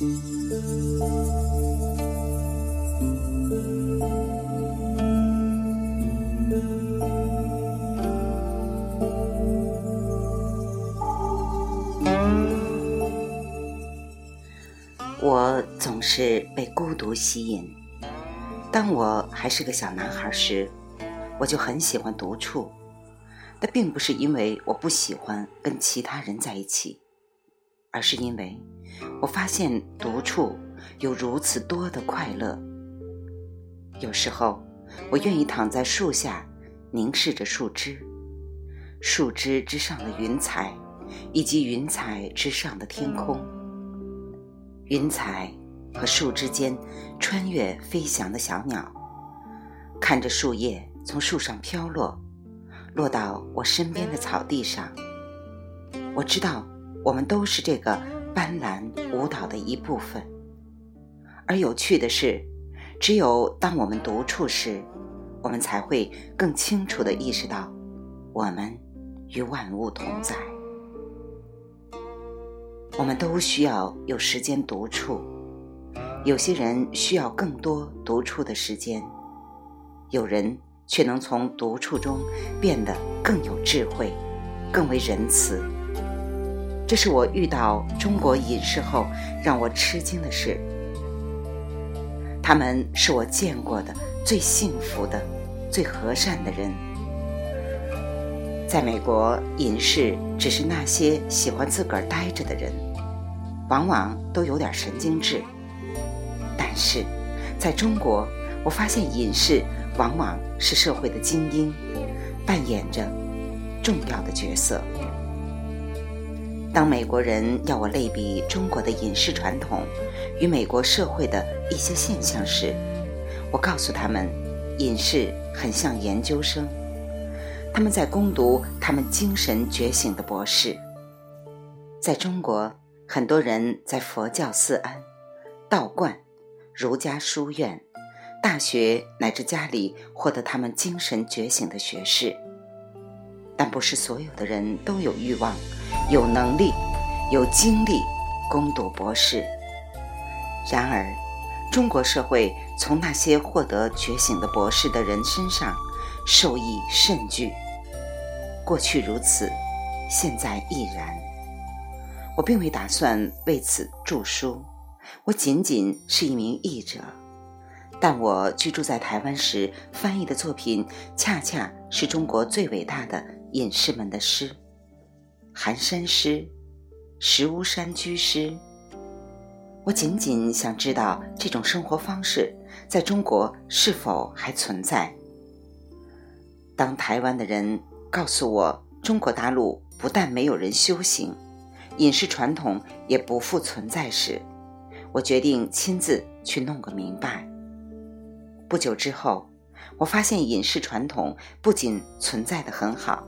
我总是被孤独吸引。当我还是个小男孩时，我就很喜欢独处。那并不是因为我不喜欢跟其他人在一起，而是因为我发现独处有如此多的快乐。有时候，我愿意躺在树下，凝视着树枝，树枝之上的云彩，以及云彩之上的天空。云彩和树枝间穿越飞翔的小鸟，看着树叶从树上飘落。落到我身边的草地上，我知道我们都是这个斑斓舞蹈的一部分。而有趣的是，只有当我们独处时，我们才会更清楚地意识到，我们与万物同在。我们都需要有时间独处，有些人需要更多独处的时间，有人。却能从独处中变得更有智慧，更为仁慈。这是我遇到中国隐士后让我吃惊的事。他们是我见过的最幸福的、最和善的人。在美国，隐士只是那些喜欢自个儿待着的人，往往都有点神经质。但是，在中国，我发现隐士。往往是社会的精英，扮演着重要的角色。当美国人要我类比中国的饮食传统与美国社会的一些现象时，我告诉他们，隐士很像研究生，他们在攻读他们精神觉醒的博士。在中国，很多人在佛教寺庵、道观、儒家书院。大学乃至家里获得他们精神觉醒的学士，但不是所有的人都有欲望、有能力、有精力攻读博士。然而，中国社会从那些获得觉醒的博士的人身上受益甚巨。过去如此，现在亦然。我并未打算为此著书，我仅仅是一名译者。但我居住在台湾时翻译的作品，恰恰是中国最伟大的隐士们的诗，寒山诗、石屋山居诗。我仅仅想知道这种生活方式在中国是否还存在。当台湾的人告诉我中国大陆不但没有人修行，隐士传统也不复存在时，我决定亲自去弄个明白。不久之后，我发现隐士传统不仅存在的很好，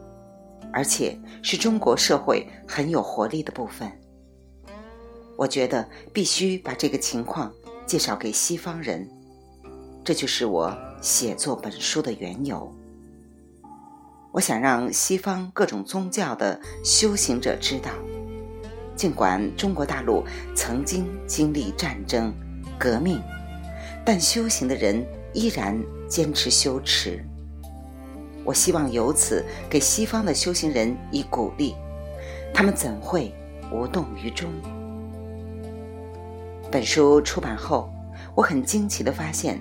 而且是中国社会很有活力的部分。我觉得必须把这个情况介绍给西方人，这就是我写作本书的缘由。我想让西方各种宗教的修行者知道，尽管中国大陆曾经经历战争、革命，但修行的人。依然坚持修持。我希望由此给西方的修行人以鼓励，他们怎会无动于衷？本书出版后，我很惊奇地发现，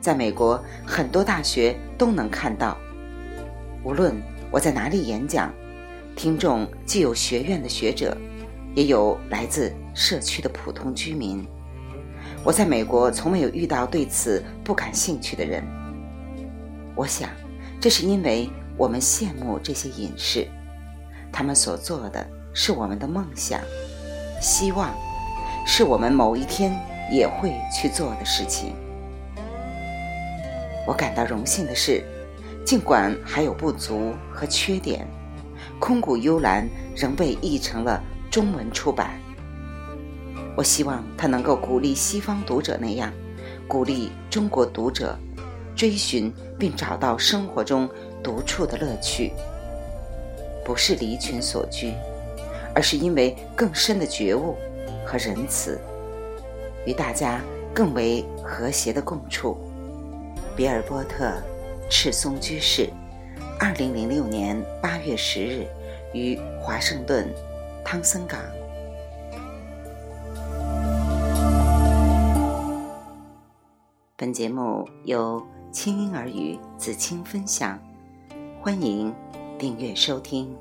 在美国很多大学都能看到。无论我在哪里演讲，听众既有学院的学者，也有来自社区的普通居民。我在美国从没有遇到对此不感兴趣的人。我想，这是因为我们羡慕这些隐士，他们所做的是我们的梦想、希望，是我们某一天也会去做的事情。我感到荣幸的是，尽管还有不足和缺点，《空谷幽兰》仍被译成了中文出版。我希望他能够鼓励西方读者那样，鼓励中国读者追寻并找到生活中独处的乐趣，不是离群所居，而是因为更深的觉悟和仁慈。与大家更为和谐的共处。比尔波特，赤松居士，二零零六年八月十日，于华盛顿汤森港。本节目由清音耳语子清分享，欢迎订阅收听。